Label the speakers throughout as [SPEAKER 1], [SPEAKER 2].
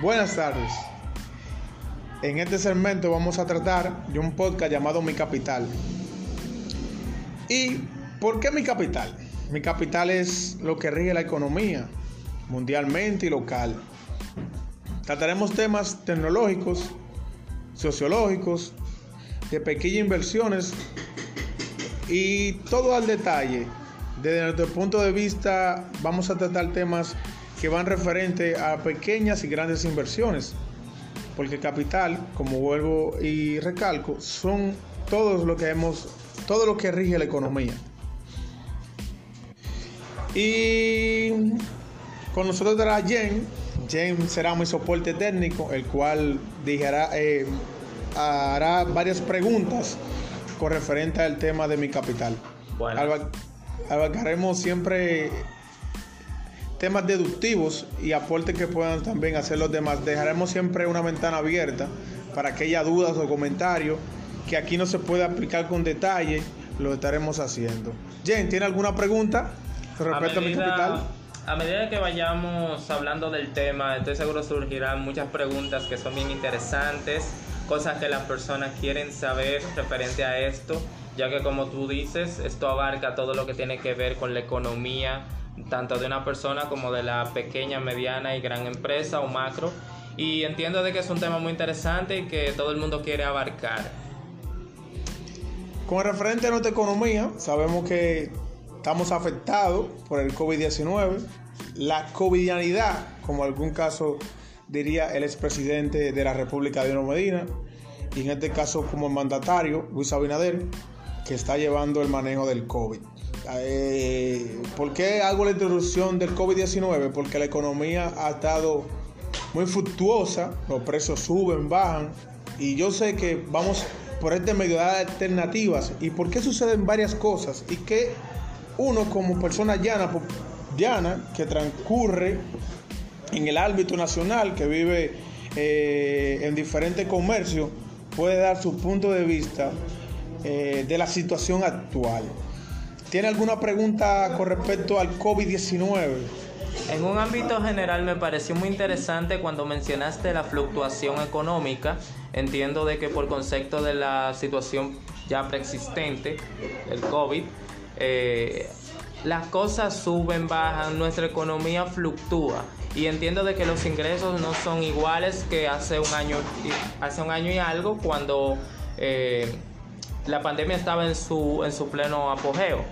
[SPEAKER 1] Buenas tardes. En este segmento vamos a tratar de un podcast llamado Mi Capital. ¿Y por qué mi capital? Mi capital es lo que rige la economía mundialmente y local. Trataremos temas tecnológicos, sociológicos, de pequeñas inversiones y todo al detalle. Desde nuestro punto de vista vamos a tratar temas que van referente a pequeñas y grandes inversiones. Porque capital, como vuelvo y recalco, son todos lo que hemos, todo lo que rige la economía. Y con nosotros estará Jen. Jen será mi soporte técnico, el cual eh, hará varias preguntas con referente al tema de mi capital. Bueno. abarcaremos siempre temas deductivos y aportes que puedan también hacer los demás. Dejaremos siempre una ventana abierta para aquellas dudas o comentarios que aquí no se puede aplicar con detalle, lo estaremos haciendo. Jen, ¿tiene alguna pregunta respecto a, mi capital?
[SPEAKER 2] A medida que vayamos hablando del tema, estoy seguro surgirán muchas preguntas que son bien interesantes, cosas que las personas quieren saber referente a esto, ya que como tú dices, esto abarca todo lo que tiene que ver con la economía, tanto de una persona como de la pequeña, mediana y gran empresa o macro. Y entiendo de que es un tema muy interesante y que todo el mundo quiere abarcar.
[SPEAKER 1] Con referente a nuestra economía, sabemos que estamos afectados por el COVID-19. La covidianidad, como algún caso diría el expresidente de la República, Dino Medina, y en este caso como mandatario, Luis Abinader, que está llevando el manejo del COVID. Eh, ¿Por qué hago la introducción del COVID-19? Porque la economía ha estado muy fluctuosa, los precios suben, bajan, y yo sé que vamos por este medio de alternativas. ¿Y por qué suceden varias cosas? Y que uno como persona llana, llana que transcurre en el ámbito nacional, que vive eh, en diferentes comercios, puede dar su punto de vista eh, de la situación actual. ¿Tiene alguna pregunta con respecto al COVID-19?
[SPEAKER 2] En un ámbito general me pareció muy interesante cuando mencionaste la fluctuación económica. Entiendo de que por concepto de la situación ya preexistente, el COVID, eh, las cosas suben, bajan, nuestra economía fluctúa y entiendo de que los ingresos no son iguales que hace un año, hace un año y algo cuando eh, la pandemia estaba en su, en su pleno apogeo.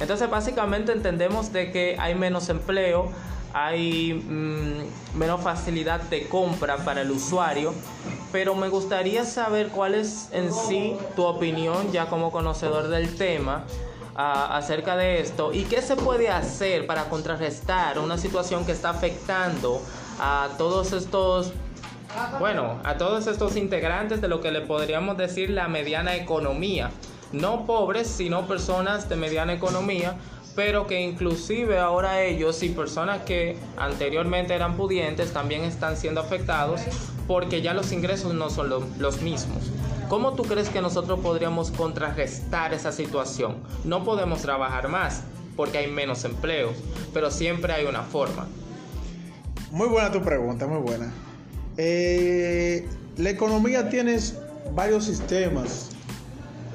[SPEAKER 2] Entonces básicamente entendemos de que hay menos empleo, hay mm, menos facilidad de compra para el usuario, pero me gustaría saber cuál es en sí tu opinión ya como conocedor del tema acerca de esto y qué se puede hacer para contrarrestar una situación que está afectando a todos estos bueno, a todos estos integrantes de lo que le podríamos decir la mediana economía. No pobres, sino personas de mediana economía, pero que inclusive ahora ellos y personas que anteriormente eran pudientes también están siendo afectados porque ya los ingresos no son los mismos. ¿Cómo tú crees que nosotros podríamos contrarrestar esa situación? No podemos trabajar más porque hay menos empleo, pero siempre hay una forma.
[SPEAKER 1] Muy buena tu pregunta, muy buena. Eh, la economía tiene varios sistemas.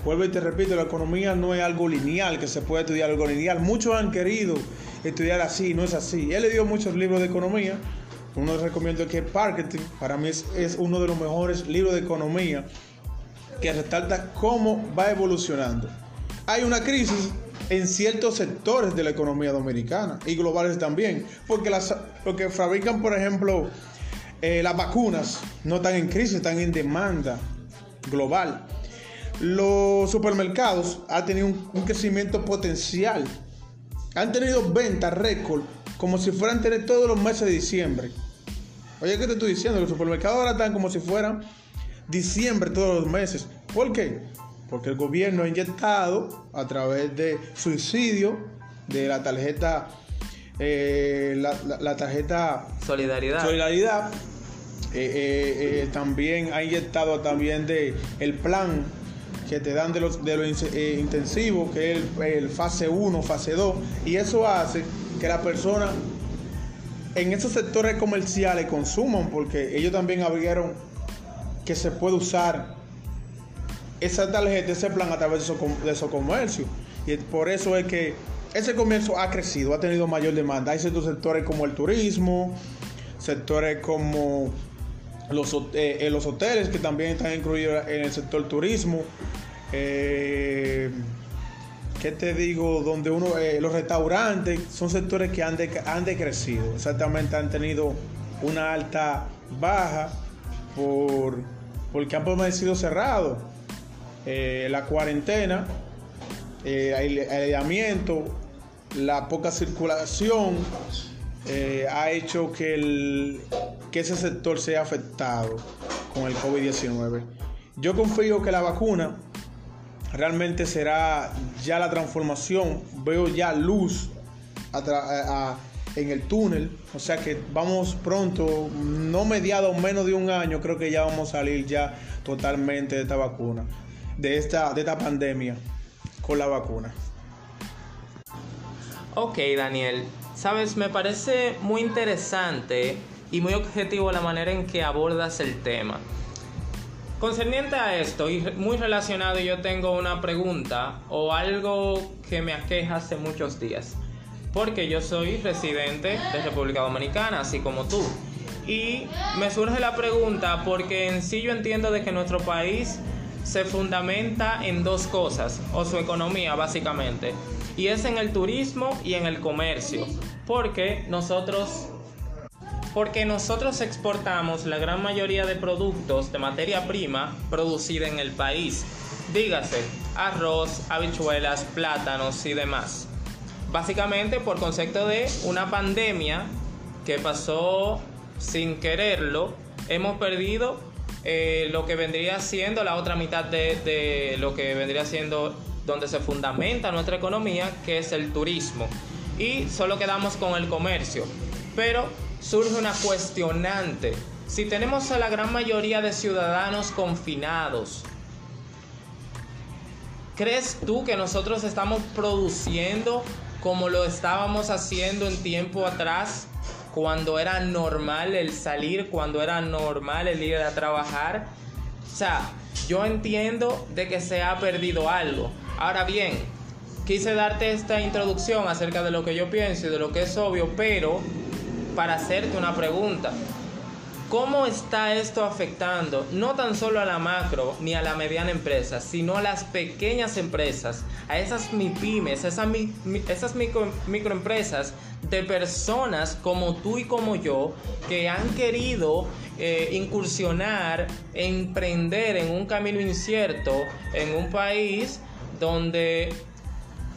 [SPEAKER 1] Vuelvo y te repito, la economía no es algo lineal, que se puede estudiar algo lineal. Muchos han querido estudiar así, no es así. Él le dio muchos libros de economía. Uno recomiendo que para mí es, uno de los mejores libros de economía que resalta cómo va evolucionando. Hay una crisis en ciertos sectores de la economía dominicana y globales también, porque las, que fabrican, por ejemplo, eh, las vacunas no están en crisis, están en demanda global. Los supermercados han tenido un, crecimiento potencial. Han tenido ventas récord como si fueran tener todos los meses de diciembre. Oye, ¿qué te estoy diciendo? Los supermercados ahora están como si fueran diciembre todos los meses. ¿Por qué? Porque el gobierno ha inyectado a través de subsidio de la tarjeta, eh, la, tarjeta
[SPEAKER 2] Solidaridad.
[SPEAKER 1] Solidaridad. Eh, eh, también ha inyectado también de el plan que te dan de los de lo intensivo, que es el, el fase 1, fase 2, y eso hace que la persona en esos sectores comerciales consuman, porque ellos también abrieron que se puede usar esa tarjeta, ese plan a través de esos, de esos comercios. Y por eso es que ese comercio ha crecido, ha tenido mayor demanda. Hay ciertos sectores como el turismo, sectores como los, eh, los hoteles que también están incluidos en el sector turismo. Eh, ¿Qué te digo? Donde uno, eh, los restaurantes son sectores que han, han decrecido, exactamente han tenido una alta baja por, porque han permanecido cerrados. la cuarentena, el aislamiento, la poca circulación eh, ha hecho que, el, que ese sector sea afectado con el COVID-19. Yo confío que la vacuna realmente será ya la transformación. Veo ya luz en el túnel. O sea que vamos pronto, no mediado menos de un año, creo que ya vamos a salir ya totalmente de esta vacuna, de esta, de esta pandemia con la vacuna.
[SPEAKER 2] Ok, Daniel. Sabes, me parece muy interesante y muy objetivo la manera en que abordas el tema. Concerniente a esto y muy relacionado, yo tengo una pregunta o algo que me aqueja hace muchos días. Porque yo soy residente de República Dominicana, así como tú. Y me surge la pregunta porque en sí yo entiendo de que nuestro país se fundamenta en dos cosas, o su economía básicamente y es en el turismo y en el comercio, porque nosotros porque nosotros exportamos la gran mayoría de productos de materia prima producida en el país, dígase arroz, habichuelas, plátanos y demás. Básicamente por concepto de una pandemia que pasó sin quererlo, hemos perdido eh, lo que vendría siendo la otra mitad de, de lo que vendría siendo donde se fundamenta nuestra economía, que es el turismo. Y solo quedamos con el comercio. Pero surge una cuestionante. Si tenemos a la gran mayoría de ciudadanos confinados, ¿crees tú que nosotros estamos produciendo como lo estábamos haciendo en tiempo atrás? Cuando era normal el salir, cuando era normal el ir a trabajar. O sea, yo entiendo de que se ha perdido algo. Ahora bien, quise darte esta introducción acerca de lo que yo pienso y de lo que es obvio, pero para hacerte una pregunta. ¿Cómo está esto afectando no tan solo a la macro ni a la mediana empresa, sino a las pequeñas empresas, a esas MIPIMES, esas, esas micro, microempresas de personas como tú y como yo que han querido eh, incursionar, emprender en un camino incierto en un país donde,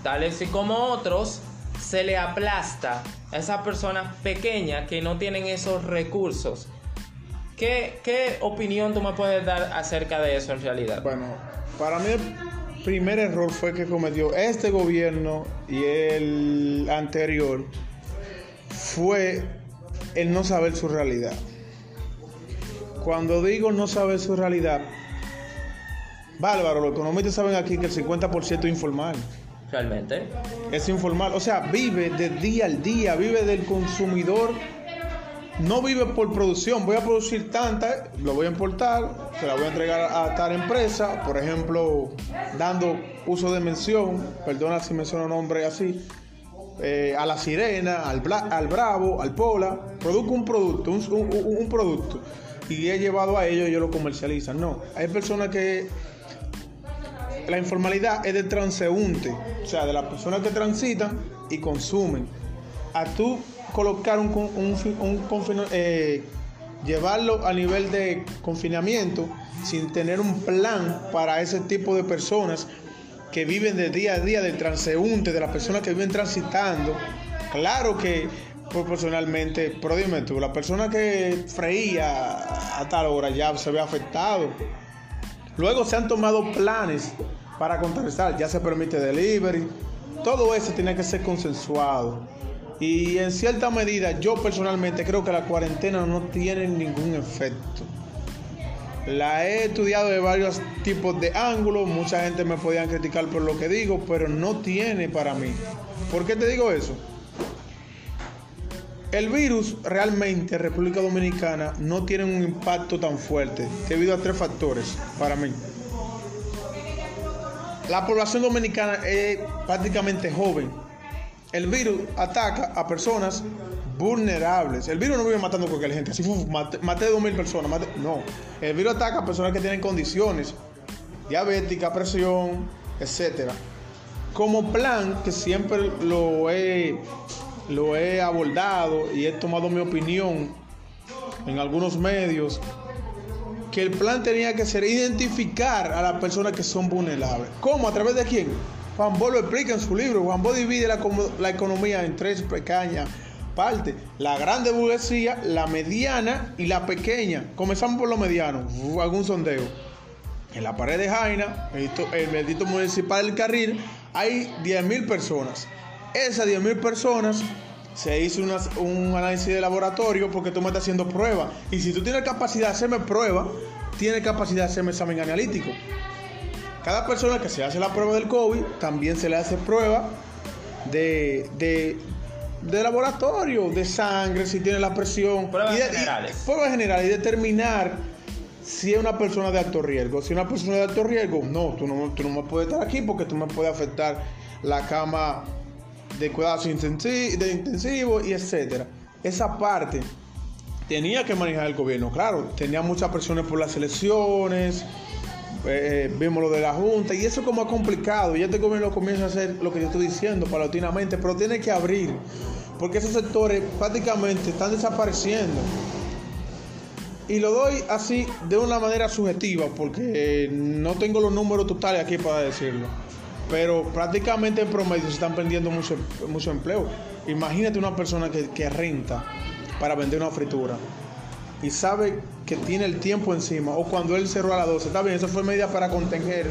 [SPEAKER 2] tales y como otros, se le aplasta a esas personas pequeñas que no tienen esos recursos. ¿Qué, ¿Qué opinión tú me puedes dar acerca de eso en realidad?
[SPEAKER 1] Bueno, para mí el primer error fue que cometió este gobierno y el anterior fue el no saber su realidad. Cuando digo no saber su realidad, Bárbaro, los economistas saben aquí que el 50% es informal.
[SPEAKER 2] Realmente.
[SPEAKER 1] Es informal, o sea, vive de día al día, vive del consumidor. No vive por producción, voy a producir tanta, lo voy a importar, se la voy a entregar a tal empresa, por ejemplo, dando uso de mención, perdona si menciono nombre así, eh, a la sirena, al, bravo, al pola, produzco un producto, un, un producto, y he llevado a ellos y ellos lo comercializan. No, hay personas que la informalidad es de transeúnte, o sea, de las personas que transitan y consumen. A tú colocar un, un, eh, llevarlo a nivel de confinamiento sin tener un plan para ese tipo de personas que viven de día a día del transeúnte, de las personas que viven transitando. Claro que proporcionalmente, pero dime tú, la persona que freía a tal hora ya se ve afectado. Luego se han tomado planes para contrarrestar, ya se permite delivery, todo eso tiene que ser consensuado. Y en cierta medida, yo personalmente creo que la cuarentena no tiene ningún efecto. La he estudiado de varios tipos de ángulos, mucha gente me podía criticar por lo que digo, pero no tiene para mí. ¿Por qué te digo eso? El virus realmente en República Dominicana no tiene un impacto tan fuerte debido a tres factores para mí. La población dominicana es prácticamente joven. El virus ataca a personas vulnerables. El virus no vive matando a cualquier gente. Así maté, maté dos mil personas. no. El virus ataca a personas que tienen condiciones diabética, presión, etcétera. Como plan que siempre lo he, lo he abordado y he tomado mi opinión en algunos medios, que el plan tenía que ser identificar a las personas que son vulnerables. ¿Cómo? ¿A través de quién? Juan Bo lo explica en su libro. Juan Bo divide la, economía en tres pequeñas partes. La grande burguesía, la mediana y la pequeña. Comenzamos por lo mediano. Algún sondeo. En la pared de Jaina, el bendito municipal del Carril, hay 10.000 personas. Esas 10.000 personas se hizo un análisis de laboratorio porque tú me estás haciendo pruebas. Y si tú tienes capacidad de hacerme prueba, tienes capacidad de hacerme examen analítico. Cada persona que se hace la prueba del COVID, también se le hace prueba de, de, laboratorio, de sangre, si tiene la presión.
[SPEAKER 2] Pruebas generales.
[SPEAKER 1] pruebas generales y determinar si es una persona de alto riesgo. Si es una persona de alto riesgo, no, tú no, tú no me puedes estar aquí porque tú me puedes afectar la cama de cuidados intensivos y etcétera. Esa parte tenía que manejar el gobierno, claro, tenía muchas presiones por las elecciones, eh, vimos lo de la Junta y eso como ha complicado. Y este gobierno comienza a hacer lo que yo estoy diciendo paulatinamente, pero tiene que abrir, porque esos sectores prácticamente están desapareciendo. Y lo doy así de una manera subjetiva, porque no tengo los números totales aquí para decirlo. Pero prácticamente en promedio se están perdiendo mucho, mucho empleo. Imagínate una persona que renta para vender una fritura y sabe que tiene el tiempo encima, o cuando él cerró a las 12, está bien, eso fue medida para contener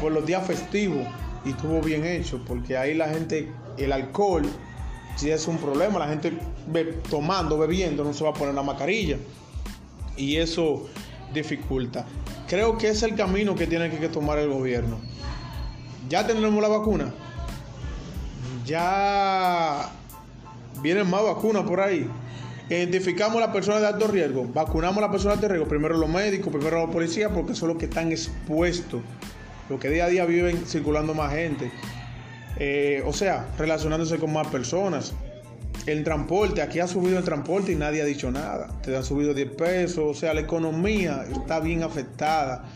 [SPEAKER 1] por los días festivos y estuvo bien hecho, porque ahí la gente, el alcohol, si es un problema, la gente tomando, bebiendo, no se va a poner la mascarilla y eso dificulta. Creo que es el camino que tiene que tomar el gobierno. Ya tenemos la vacuna. Ya vienen más vacunas por ahí. Identificamos a las personas de alto riesgo. Vacunamos a las personas de riesgo. Primero los médicos, primero los policías, porque son los que están expuestos. Los que día a día viven circulando más gente. Eh, o sea, relacionándose con más personas. El transporte, aquí ha subido el transporte y nadie ha dicho nada. Te han subido 10 pesos, o sea, la economía está bien afectada.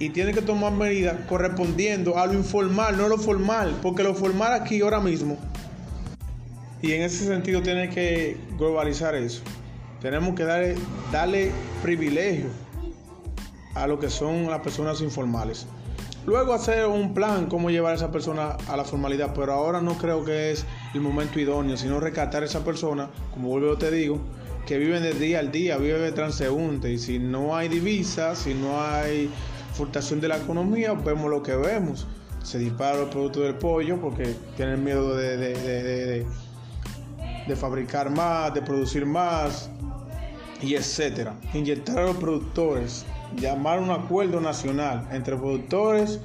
[SPEAKER 1] Y tiene que tomar medidas correspondiendo a lo informal, no lo formal, porque lo formal aquí ahora mismo. Y en ese sentido tiene que globalizar eso. Tenemos que darle, darle privilegio a lo que son las personas informales. Luego hacer un plan cómo llevar a esa persona a la formalidad, pero ahora no creo que es el momento idóneo, sino rescatar a esa persona, como vuelvo te digo, que viven de día al día, vive de transeúnte, y si no hay divisas, si no hay furtación de la economía, vemos lo que vemos. Se dispara el producto del pollo porque tienen miedo de fabricar más, de producir más, y etcétera. Inyectar a los productores llamar un acuerdo nacional entre productores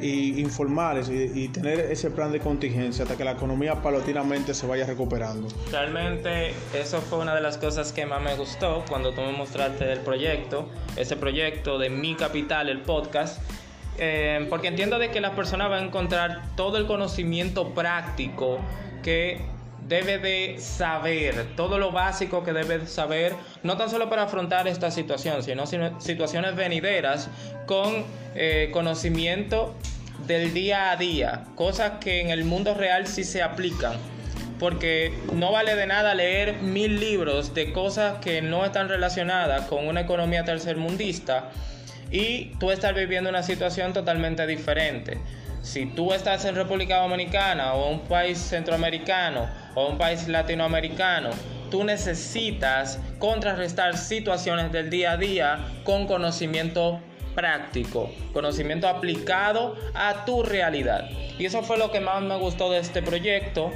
[SPEAKER 1] y informales y, tener ese plan de contingencia hasta que la economía paulatinamente se vaya recuperando.
[SPEAKER 2] Realmente eso fue una de las cosas que más me gustó cuando tú me mostraste el proyecto, ese proyecto de Mi Capital, el podcast, eh, porque entiendo de que las personas van a encontrar todo el conocimiento práctico que debe de saber, todo lo básico que debe saber, no tan solo para afrontar esta situación, sino, situaciones venideras con eh, conocimiento del día a día, cosas que en el mundo real sí se aplican. Porque no vale de nada leer mil libros de cosas que no están relacionadas con una economía tercermundista y tú estar viviendo una situación totalmente diferente. Si tú estás en República Dominicana o un país centroamericano o un país latinoamericano, tú necesitas contrarrestar situaciones del día a día con conocimiento práctico, conocimiento aplicado a tu realidad. Y eso fue lo que más me gustó de este proyecto.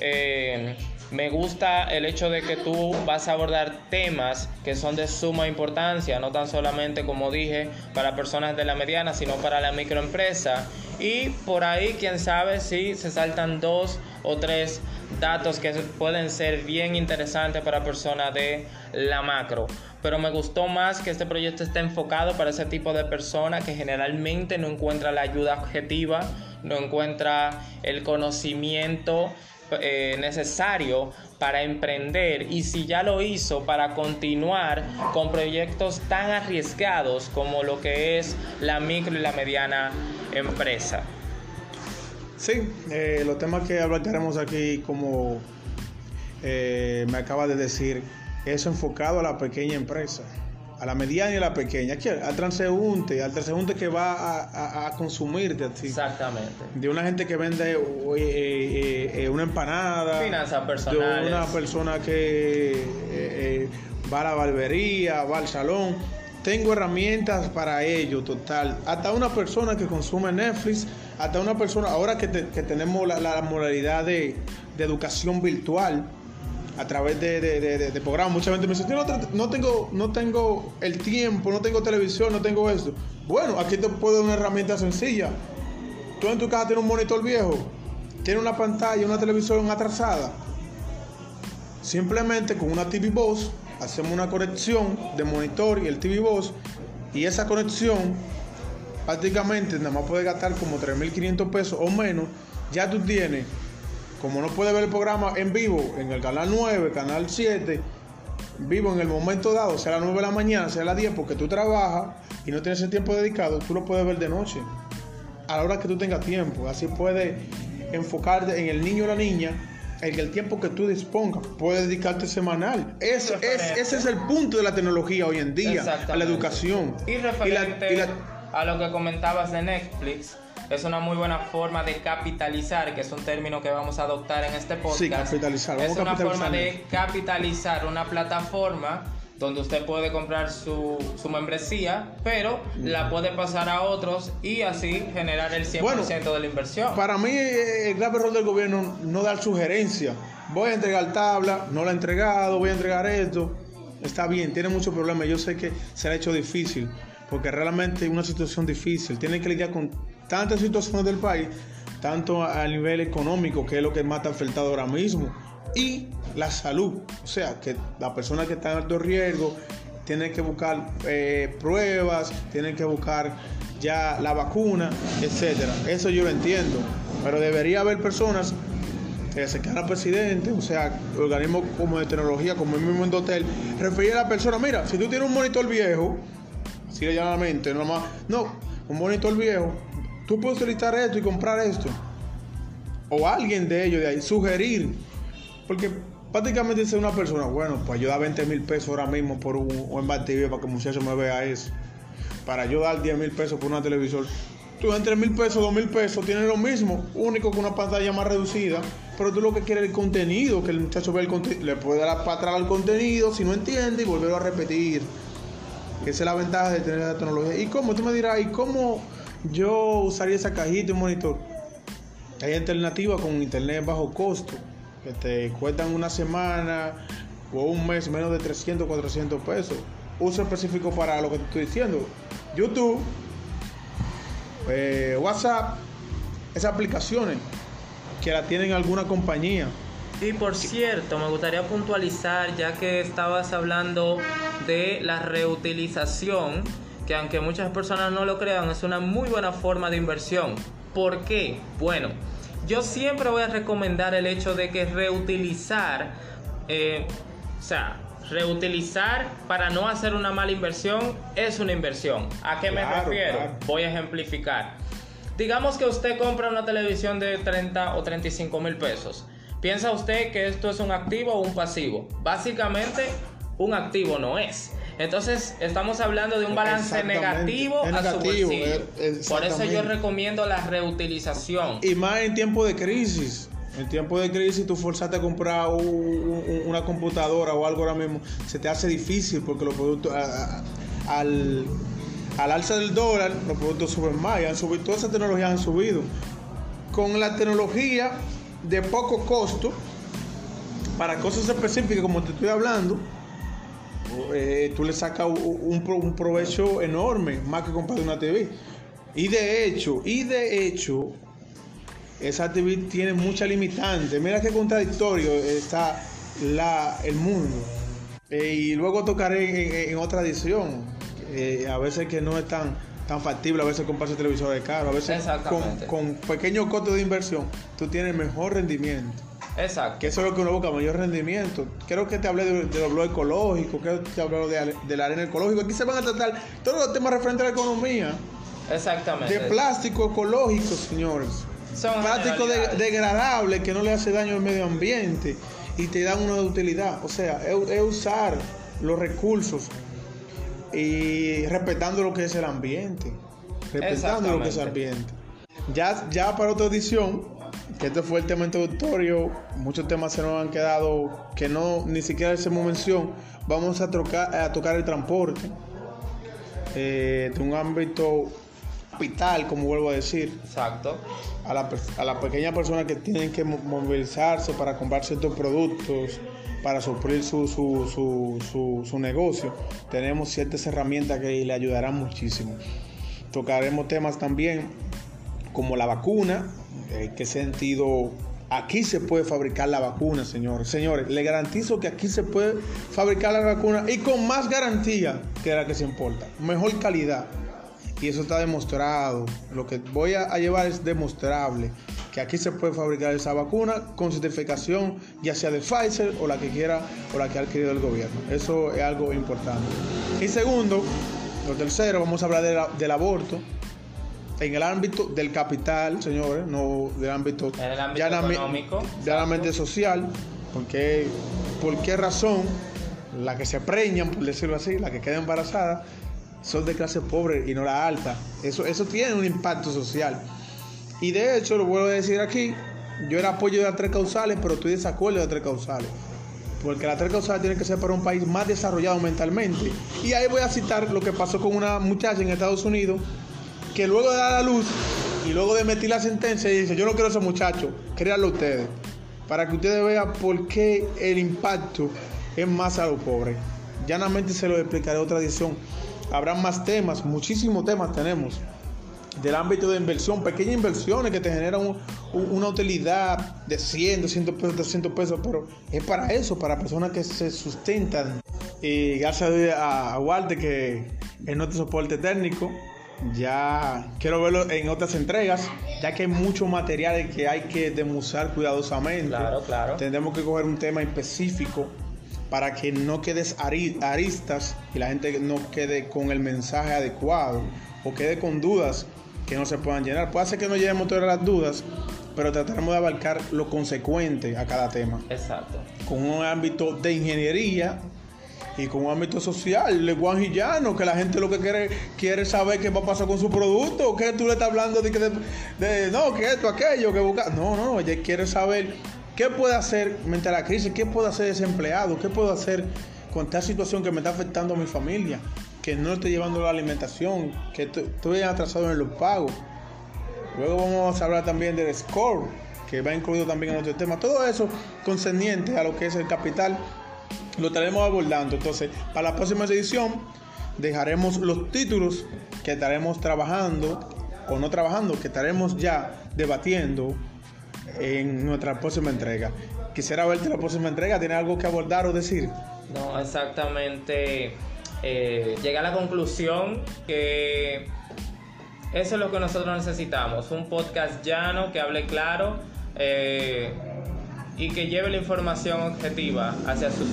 [SPEAKER 2] Eh, Me gusta el hecho de que tú vas a abordar temas que son de suma importancia, no tan solamente como dije para personas de la mediana, sino para la microempresa. Y por ahí, quién sabe si se saltan dos o tres datos que pueden ser bien interesantes para personas de la macro. Pero me gustó más que este proyecto esté enfocado para ese tipo de personas que generalmente no encuentra la ayuda objetiva, no encuentra el conocimiento eh, necesario para emprender y si ya lo hizo para continuar con proyectos tan arriesgados como lo que es la micro y la mediana empresa.
[SPEAKER 1] Sí, eh, los temas que hablaremos aquí, como eh, me acaba de decir, es enfocado a la pequeña empresa, a la mediana y a la pequeña, al transeúnte, al transeúnte que va a, a, consumirte
[SPEAKER 2] Exactamente.
[SPEAKER 1] De una gente que vende eh, una empanada.
[SPEAKER 2] Finanzas personales.
[SPEAKER 1] De una persona que va a la barbería, va al salón. Tengo herramientas para ello, total. Hasta una persona que consume Netflix hasta una persona, ahora que, tenemos la, modalidad de, educación virtual a través de, programas, mucha gente me dice, no, no, tengo, no tengo el tiempo, no tengo televisión, no tengo esto. Bueno, aquí te puedo dar una herramienta sencilla. Tú en tu casa tienes un monitor viejo, tienes una pantalla, una televisión atrasada. Simplemente con una TV Box hacemos una conexión de monitor y el TV Box y esa conexión prácticamente nada más puedes gastar como 3.500 pesos o menos, ya tú tienes, como no puedes ver el programa en vivo en el canal 9, canal 7, vivo en el momento dado, sea a las 9 de la mañana, sea a las 10, porque tú trabajas y no tienes el tiempo dedicado, tú lo puedes ver de noche, a la hora que tú tengas tiempo. Así puedes enfocarte en el niño o la niña en el tiempo que tú dispongas, puedes dedicarte semanal. Ese, es, ese es el punto de la tecnología hoy en día, a la educación.
[SPEAKER 2] Y, referente... y la, a lo que comentabas de Netflix, es una muy buena forma de capitalizar, que es un término que vamos a adoptar en este podcast.
[SPEAKER 1] Sí, capitalizar.
[SPEAKER 2] es una forma de capitalizar una plataforma donde usted puede comprar su, su membresía, pero la puede pasar a otros y así generar el 100% de la inversión.
[SPEAKER 1] Para mí, el grave error del gobierno no dar sugerencia. Voy a entregar tabla, no la he entregado, voy a entregar esto. Está bien, tiene muchos problemas. Yo sé que se ha hecho difícil porque realmente es una situación difícil. Tienen que lidiar con tantas situaciones del país, tanto a nivel económico, que es lo que más está afectado ahora mismo, y la salud. O sea, que la persona que está en alto riesgo tiene que buscar eh, pruebas, tienen que buscar ya la vacuna, etcétera. Eso yo lo entiendo. Pero debería haber personas que se quedan presidente, o sea, organismos como de tecnología, como el mismo Endotel, referir a la persona, mira, si tú tienes un monitor viejo, así llanamente, no más, no, un monitor viejo, tú puedes solicitar esto y comprar esto. O alguien de ellos de ahí, sugerir, porque prácticamente dice una persona, bueno, pues yo da 20 mil pesos ahora mismo por un, un para que el muchacho me vea eso. Para yo dar 10 mil pesos por una televisor. Tú en 3 mil pesos, 2 mil pesos, tienes lo mismo, único que una pantalla más reducida, pero tú lo que quieres es el contenido, que el muchacho vea el contenido, le puede dar para atrás al contenido si no entiende y volverlo a repetir. Esa es la ventaja de tener la tecnología. ¿Y cómo? Tú me dirás, ¿y cómo yo usaría esa cajita y un monitor? Hay alternativas con internet bajo costo, que te cuestan una semana o un mes menos de 300, 400 pesos. Uso específico para lo que te estoy diciendo. YouTube, eh, WhatsApp, esas aplicaciones que la tienen alguna compañía.
[SPEAKER 2] Y por cierto, me gustaría puntualizar, ya que estabas hablando de la reutilización, que aunque muchas personas no lo crean, es una muy buena forma de inversión. ¿Por qué? Bueno, yo siempre voy a recomendar el hecho de que reutilizar, eh, o sea, reutilizar para no hacer una mala inversión es una inversión. ¿A qué me refiero? Voy a ejemplificar. Digamos que usted compra una televisión de 30 o 35 mil pesos ¿Piensa usted que esto es un activo o un pasivo? Básicamente, un activo no es. Entonces, estamos hablando de un balance negativo, a su bolsillo. Eh, Por eso yo recomiendo la reutilización.
[SPEAKER 1] Y más en tiempo de crisis. En tiempo de crisis, tú forzaste a comprar una computadora o algo ahora mismo, se te hace difícil porque los productos, al, al alza del dólar, los productos suben más, y han subido, todas esas tecnologías han subido. Con la tecnología de poco costo, para cosas específicas como te estoy hablando, eh, tú le sacas un, un, provecho enorme, más que comprar una TV. Y de hecho, y de hecho, esa TV tiene muchas limitantes. Mira qué contradictorio está la, el mundo. Eh, y luego tocaré en, otra edición. Eh, a veces que no es tan, tan factible, a veces comprarse televisores caro, a veces con, con pequeño costo de inversión, tú tienes mejor rendimiento.
[SPEAKER 2] Exacto.
[SPEAKER 1] Que eso es lo que uno busca, mayor rendimiento. Creo que te hablé de, de los blogs ecológicos, creo que te hablé de, de, la arena ecológica. Aquí se van a tratar todos los temas referentes a la economía.
[SPEAKER 2] Exactamente.
[SPEAKER 1] De plástico ecológico, señores. Son plástico degradable que no le hace daño al medio ambiente y te dan una utilidad. O sea, es, usar los recursos y respetando lo que es el ambiente. Respetando lo que es el ambiente. Ya, ya para otra edición, que este fue el tema introductorio, muchos temas se nos han quedado que no ni siquiera hacemos mención. Vamos a, tocar, a tocar el transporte eh, de un ámbito capital, como vuelvo a decir.
[SPEAKER 2] Exacto.
[SPEAKER 1] A la, a la pequeña persona que tienen que movilizarse para comprar ciertos productos, para suplir su, su, su, su, negocio, tenemos ciertas herramientas que le ayudarán muchísimo. Tocaremos temas también como la vacuna, en qué sentido aquí se puede fabricar la vacuna, señores. Señores, le garantizo que aquí se puede fabricar la vacuna y con más garantía que la que se importa. Mejor calidad y eso está demostrado. Lo que voy a, llevar es demostrable que aquí se puede fabricar esa vacuna con certificación ya sea de Pfizer o la que quiera o la que ha adquirido el gobierno. Eso es algo importante. Y segundo, lo tercero, vamos a hablar del aborto en el ámbito del capital, señores, no del ámbito,
[SPEAKER 2] ámbito económico,
[SPEAKER 1] mente social, porque por qué razón la que se preñan, por decirlo así, la que queda embarazada, son de clase pobre y no la alta. Eso, eso tiene un impacto social. Y de hecho, lo vuelvo a decir aquí, yo era apoyo de las tres causales, pero estoy desacuerdo de las tres causales. Porque las tres causales tienen que ser para un país más desarrollado mentalmente. Y ahí voy a citar lo que pasó con una muchacha en Estados Unidos, que luego de dar la luz y luego de meter la sentencia, dice, yo no quiero a ese muchacho, créanlo ustedes. Para que ustedes vean por qué el impacto es más a los pobres. Llanamente se lo explicaré otra edición Habrá más temas, muchísimos temas tenemos del ámbito de inversión, pequeñas inversiones que te generan una utilidad de 100, 200 pesos, 300 pesos, pero es para eso, para personas que se sustentan. Y gracias a Walter que es nuestro soporte técnico. Ya quiero verlo en otras entregas, ya que hay mucho material que hay que demusar cuidadosamente.
[SPEAKER 2] Claro, claro.
[SPEAKER 1] Tendremos que coger un tema específico para que no quedes aristas y la gente no quede con el mensaje adecuado o quede con dudas que no se puedan llenar. Puede ser que no lleguemos todas las dudas, pero trataremos de abarcar lo consecuente a cada tema.
[SPEAKER 2] Exacto.
[SPEAKER 1] Con un ámbito de ingeniería y con un ámbito social, lenguaje llano, que la gente lo que quiere quiere saber qué va a pasar con su producto, que tú le estás hablando de que de, no, que esto, aquello, que busca. No, no, ella quiere saber ¿Qué puede hacer frente a la crisis? ¿Qué puedo hacer desempleado? ¿Qué puedo hacer con esta situación que me está afectando a mi familia? Que no estoy llevando la alimentación, que estoy atrasado en los pagos. Luego vamos a hablar también del score, que va incluido también en nuestro tema. Todo eso concerniente a lo que es el capital, lo estaremos abordando. Entonces, para la próxima edición, dejaremos los títulos que estaremos trabajando o no trabajando, que estaremos ya debatiendo en nuestra próxima entrega. Quisiera verte la próxima entrega. ¿Tiene algo que abordar o decir?
[SPEAKER 2] No, exactamente. Eh, llega a la conclusión que eso es lo que nosotros necesitamos. Un podcast llano que hable claro eh, y que lleve la información objetiva hacia sus,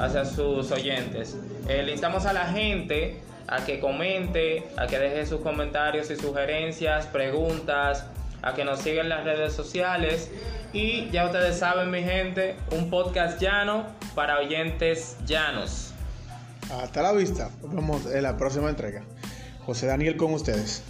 [SPEAKER 2] hacia sus oyentes. Eh, le instamos a la gente a que comente, a que deje sus comentarios y sugerencias, preguntas a que nos sigan en las redes sociales. Y ya ustedes saben, mi gente, un podcast llano para oyentes llanos.
[SPEAKER 1] Hasta la vista. Nos vemos en la próxima entrega. José Daniel con ustedes.